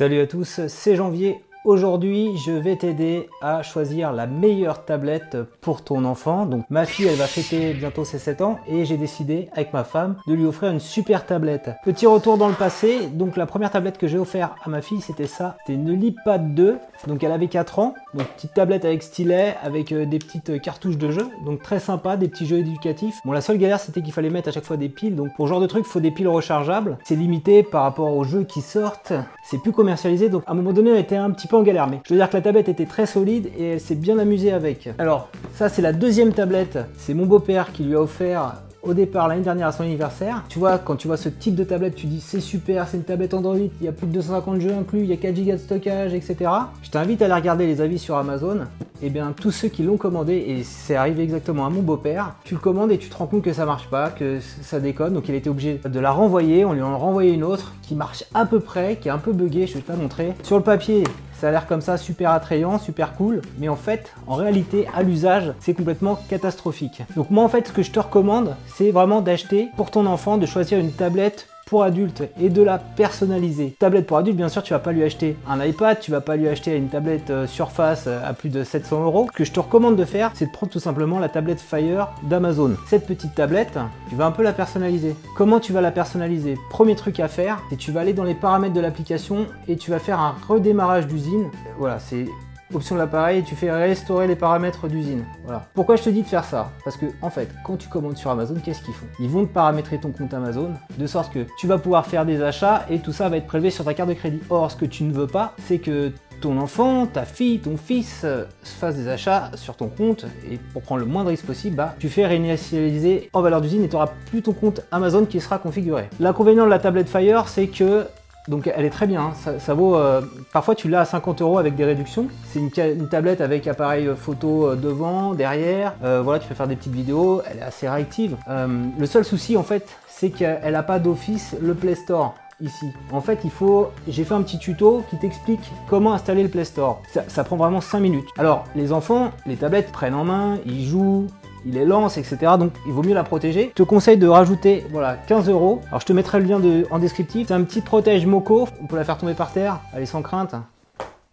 Salut à tous, c'est Janvier. Aujourd'hui, je vais t'aider à choisir la meilleure tablette pour ton enfant. Donc ma fille, elle va fêter bientôt ses 7 ans et j'ai décidé avec ma femme de lui offrir une super tablette. Petit retour dans le passé, donc la première tablette que j'ai offert à ma fille, c'était ça. C'était une LiPad 2, donc elle avait 4 ans. Donc petite tablette avec stylet, avec euh, des petites cartouches de jeux, donc très sympa, des petits jeux éducatifs. Bon, la seule galère, c'était qu'il fallait mettre à chaque fois des piles. Donc pour ce genre de truc, faut des piles rechargeables. C'est limité par rapport aux jeux qui sortent. C'est plus commercialisé, donc à un moment donné, on était un petit en galère. Je veux dire que la tablette était très solide et elle s'est bien amusée avec. Alors, ça c'est la deuxième tablette. C'est mon beau-père qui lui a offert au départ l'année dernière à son anniversaire. Tu vois, quand tu vois ce type de tablette, tu dis c'est super, c'est une tablette Android, il y a plus de 250 jeux inclus, il y a 4 Go de stockage, etc. Je t'invite à aller regarder les avis sur Amazon. Et eh bien, tous ceux qui l'ont commandé, et c'est arrivé exactement à mon beau-père, tu le commandes et tu te rends compte que ça marche pas, que ça déconne, donc il été obligé de la renvoyer, on lui en renvoyé une autre qui marche à peu près, qui est un peu buggée, je vais te la montrer. Sur le papier, ça a l'air comme ça super attrayant, super cool, mais en fait, en réalité, à l'usage, c'est complètement catastrophique. Donc moi, en fait, ce que je te recommande, c'est vraiment d'acheter pour ton enfant, de choisir une tablette pour adulte et de la personnaliser. Tablette pour adulte, bien sûr, tu vas pas lui acheter un iPad, tu vas pas lui acheter une tablette euh, Surface euh, à plus de 700 euros. Que je te recommande de faire, c'est de prendre tout simplement la tablette Fire d'Amazon. Cette petite tablette, tu vas un peu la personnaliser. Comment tu vas la personnaliser? Premier truc à faire, c'est tu vas aller dans les paramètres de l'application et tu vas faire un redémarrage d'usine. Voilà, c'est option de l'appareil, tu fais restaurer les paramètres d'usine. Voilà. Pourquoi je te dis de faire ça? Parce que en fait, quand tu commandes sur Amazon, qu'est-ce qu'ils font? Ils vont te paramétrer ton compte Amazon de sorte que tu vas pouvoir faire des achats et tout ça va être prélevé sur ta carte de crédit. Or, ce que tu ne veux pas, c'est que ton enfant, ta fille, ton fils euh, fasse des achats sur ton compte et pour prendre le moindre risque possible, bah, tu fais réinitialiser en valeur d'usine et tu n'auras plus ton compte Amazon qui sera configuré. L'inconvénient de la tablette Fire, c'est que donc elle est très bien, hein. ça, vaut... Euh, parfois tu l'as à 50 euros avec des réductions. C'est une, tablette avec appareil euh, photo euh, devant, derrière. voilà, tu peux faire des petites vidéos, elle est assez réactive. le seul souci en fait, c'est qu'elle n'a pas d'office le Play Store ici. En fait, il faut... J'ai fait un petit tuto qui t'explique comment installer le Play Store. Ça, ça, prend vraiment 5 minutes. Alors, les enfants, les tablettes prennent en main, ils jouent, il est lance, etc. Donc il vaut mieux la protéger. Je te conseille de rajouter voilà 15 euros. Alors je te mettrai le lien en descriptif. C'est un petit protège Moco. On peut la faire tomber par terre. Est sans crainte.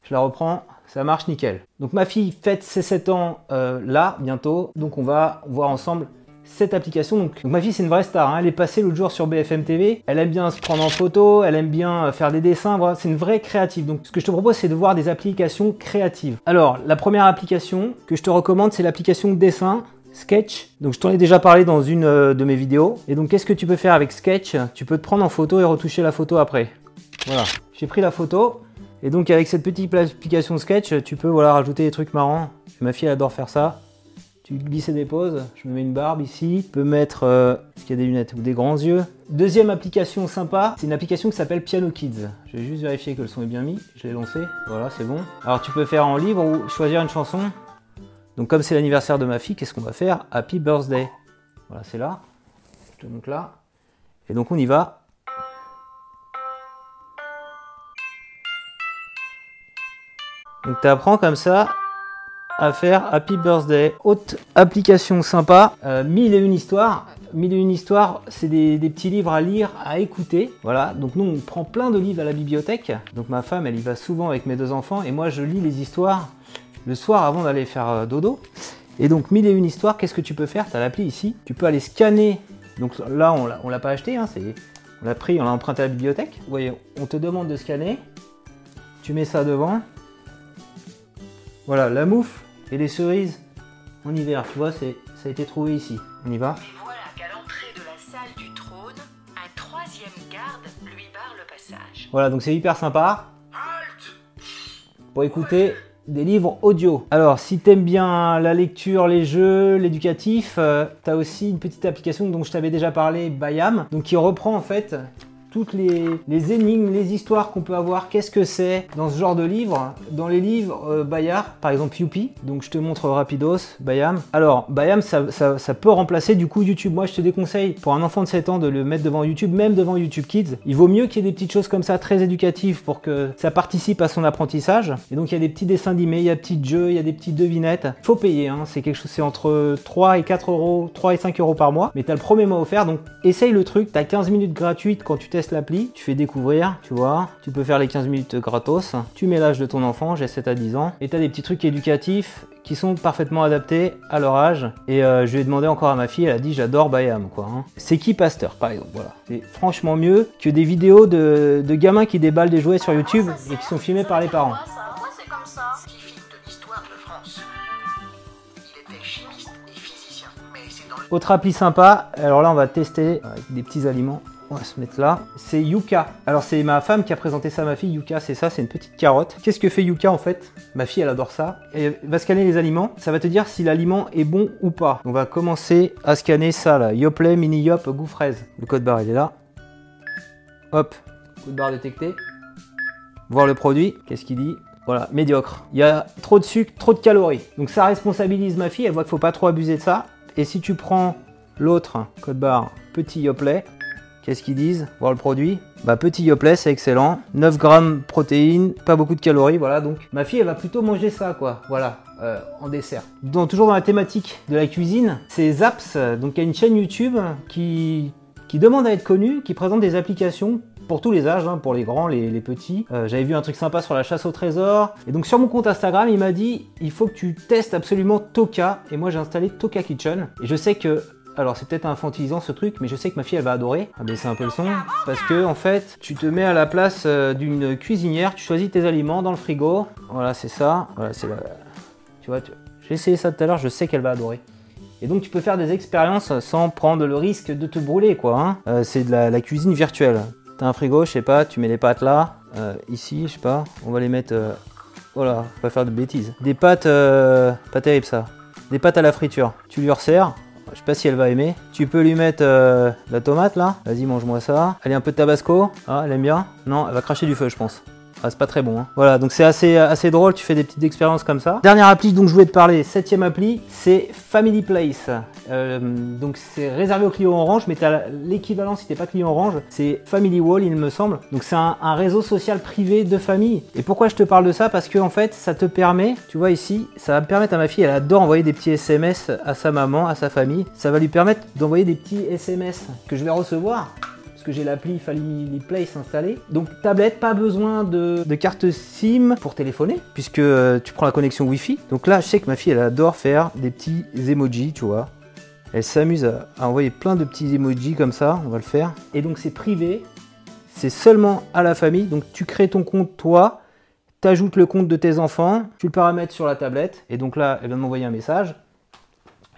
Je la reprends. Ça marche nickel. Donc ma fille fête ses 7 ans euh, là, bientôt. Donc on va voir ensemble cette application. Donc, ma fille c'est une vraie star, hein. elle est passée l'autre jour sur BFM TV, elle aime bien se prendre en photo, elle aime bien euh, faire des dessins, voilà, c'est une vraie créative. Donc ce que je te propose c'est de voir des applications créatives. Alors la première application que je te recommande c'est l'application dessin. Sketch. Donc je t'en ai déjà parlé dans une euh, de mes vidéos. Et donc qu'est-ce que tu peux faire avec Sketch? Tu peux te prendre en photo et retoucher la photo après. Voilà, j'ai pris la photo. Et donc avec cette petite application Sketch, tu peux voilà, rajouter des trucs marrants. Ma fille adore faire ça. Tu glisses et déposes. Je me mets une barbe ici. Tu peux mettre, euh, qu'il y a des lunettes ou des grands yeux? Deuxième application sympa, c'est une application qui s'appelle Piano Kids. Je vais juste vérifier que le son est bien mis. Je l'ai lancé. Voilà, c'est bon. Alors tu peux faire en libre ou choisir une chanson. Donc comme c'est l'anniversaire de ma fille, qu'est-ce qu'on va faire? Happy Birthday. Voilà, c'est là. Je te montre là. Et donc on y va. Donc tu apprends comme ça à faire Happy Birthday. Autre application sympa, euh, mille et une histoires. Mille et une histoires, c'est des, des, petits livres à lire, à écouter. Voilà, donc nous on prend plein de livres à la bibliothèque. Donc ma femme, elle y va souvent avec mes deux enfants et moi je lis les histoires le soir avant d'aller faire euh, dodo. Et donc, mille et une histoires, qu'est-ce que tu peux faire? Tu as l'appli ici. Tu peux aller scanner. Donc là, on l'a pas acheté, hein, on l'a pris, on l'a emprunté à la bibliothèque. Vous voyez, on te demande de scanner. Tu mets ça devant. Voilà, la mouffe et les cerises en hiver. Tu vois, ça a été trouvé ici. On y va. voilà qu'à l'entrée de la salle du trône, un troisième garde lui barre le passage. Voilà, donc c'est hyper sympa. Pour écouter des livres audio. Alors, si t'aimes bien la lecture, les jeux, l'éducatif, euh, t'as aussi une petite application dont je t'avais déjà parlé, Bayam, donc qui reprend en fait toutes les, énigmes, les histoires qu'on peut avoir, qu'est-ce que c'est dans ce genre de livre? Dans les livres euh, Bayard, par exemple Youpi, donc je te montre rapidos, Bayam. Alors, Bayam, ça, peut remplacer du coup YouTube. Moi, je te déconseille pour un enfant de 7 ans de le mettre devant YouTube, même devant YouTube Kids. Il vaut mieux qu'il y ait des petites choses comme ça très éducatives pour que ça participe à son apprentissage. Et donc, il y a des petits dessins animés, il y a des petits jeux, il y a des petites devinettes. Faut payer, hein. c'est quelque chose, c'est entre 3 et 4 euros, 3 et 5 euros par mois. Mais tu as le premier mois offert, donc essaye le truc, tu as 15 minutes gratuites quand tu testes l'appli, tu fais découvrir, tu vois, tu peux faire les 15 minutes gratos, tu mets l'âge de ton enfant, j'ai 7 à 10 ans, et tu as des petits trucs éducatifs qui sont parfaitement adaptés à leur âge. Et euh, je lui ai demandé encore à ma fille, elle a dit j'adore Bayam quoi. Hein. C'est qui Pasteur par exemple, voilà. C'est franchement mieux que des vidéos de, de gamins qui déballent des jouets sur YouTube et qui sont filmés par les parents. Autre appli sympa, alors là on va tester avec des petits aliments. On va se mettre là. C'est Yuka. Alors c'est ma femme qui a présenté ça à ma fille. Yuka, c'est ça, c'est une petite carotte. Qu'est-ce que fait Yuka en fait? Ma fille, elle adore ça. Elle va scanner les aliments. Ça va te dire si l'aliment est bon ou pas. On va commencer à scanner ça là. Yoplait, mini yop, goût fraise. Le code barre, il est là. Hop, code barre détecté. Voir le produit. Qu'est-ce qu'il dit? Voilà, médiocre. Il y a trop de sucre, trop de calories. Donc ça responsabilise ma fille, elle voit qu'il faut pas trop abuser de ça. Et si tu prends l'autre, code barre, petit Yoplait, qu'est-ce qu'ils disent Voir le produit Bah petit Yoplait, c'est excellent. 9 grammes protéines, pas beaucoup de calories, voilà. Donc ma fille, elle va plutôt manger ça, quoi. Voilà, euh, en dessert. Dans, toujours dans la thématique de la cuisine, c'est Zaps, donc il y a une chaîne YouTube qui, qui demande à être connue, qui présente des applications pour tous les âges, hein, pour les grands, les, les petits. Euh, J'avais vu un truc sympa sur la chasse au trésor. Et donc sur mon compte Instagram, il m'a dit il faut que tu testes absolument Toka. Et moi j'ai installé Toka Kitchen. Et je sais que alors c'est peut-être infantilisant ce truc, mais je sais que ma fille elle va adorer. Ah, baisser un peu le son. Parce que en fait, tu te mets à la place euh, d'une cuisinière, tu choisis tes aliments dans le frigo. Voilà, c'est ça. Voilà, c'est la... Tu vois, j'ai essayé ça tout à l'heure, je sais qu'elle va adorer. Et donc tu peux faire des expériences sans prendre le risque de te brûler quoi. Hein. Euh, c'est de la, cuisine virtuelle. T'as un frigo, je sais pas, tu mets les pâtes là, euh, ici, je sais pas, on va les mettre. Euh, voilà, faut pas faire de bêtises. Des pâtes, pas terrible ça. Des pâtes à la friture. Tu lui resserres. Je sais pas si elle va aimer. Tu peux lui mettre euh, la tomate là. Vas-y, mange-moi ça. Allez, un peu de tabasco. Ah, elle aime bien Non, elle va cracher du feu, je pense. Ah, c'est pas très bon. Hein. Voilà, donc c'est assez, assez drôle, tu fais des petites expériences comme ça. Dernière appli dont je voulais te parler, septième appli, c'est Family Place. Euh, donc c'est réservé aux clients orange, mais tu as l'équivalent si t'es pas client orange, c'est Family Wall, il me semble. Donc c'est un, réseau social privé de famille. Et pourquoi je te parle de ça? Parce que en fait, ça te permet, tu vois ici, ça va me permettre à ma fille, elle adore envoyer des petits SMS à sa maman, à sa famille. Ça va lui permettre d'envoyer des petits SMS que je vais recevoir que j'ai l'appli Family Place installée. Donc tablette, pas besoin de, de, carte SIM pour téléphoner, puisque euh, tu prends la connexion Wi-Fi. Donc là, je sais que ma fille, elle adore faire des petits emojis, tu vois. Elle s'amuse à, envoyer plein de petits emojis comme ça, on va le faire. Et donc c'est privé, c'est seulement à la famille. Donc tu crées ton compte toi, t'ajoutes le compte de tes enfants, tu le paramètres sur la tablette. Et donc là, elle vient de m'envoyer un message.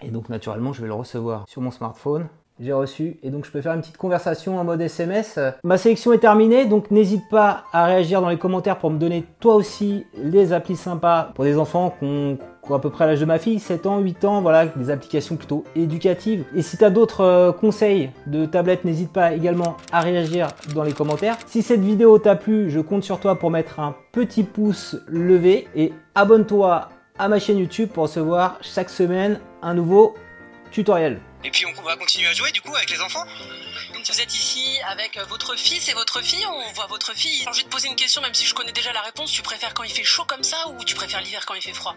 Et donc naturellement, je vais le recevoir sur mon smartphone j'ai reçu et donc je peux faire une petite conversation en mode SMS. Ma sélection est terminée donc n'hésite pas à réagir dans les commentaires pour me donner toi aussi les applis sympas pour des enfants qui ont, à peu près l'âge de ma fille, 7 ans, 8 ans, voilà, des applications plutôt éducatives. Et si tu as d'autres euh, conseils de tablettes, n'hésite pas également à réagir dans les commentaires. Si cette vidéo t'a plu, je compte sur toi pour mettre un petit pouce levé et abonne-toi à ma chaîne YouTube pour recevoir chaque semaine un nouveau tutoriel. Et puis on va continuer à jouer du coup avec les enfants. Donc vous êtes ici avec votre fils et votre fille, on voit votre fille. J'ai envie de poser une question même si je connais déjà la réponse, tu préfères quand il fait chaud comme ça ou tu préfères l'hiver quand il fait froid?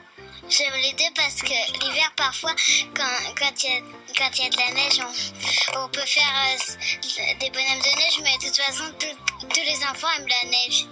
J'aime les deux parce que l'hiver parfois quand quand il y, a, quand y a de la neige on, on peut faire euh, des bonhommes de neige mais de toute façon tous les enfants aiment la neige.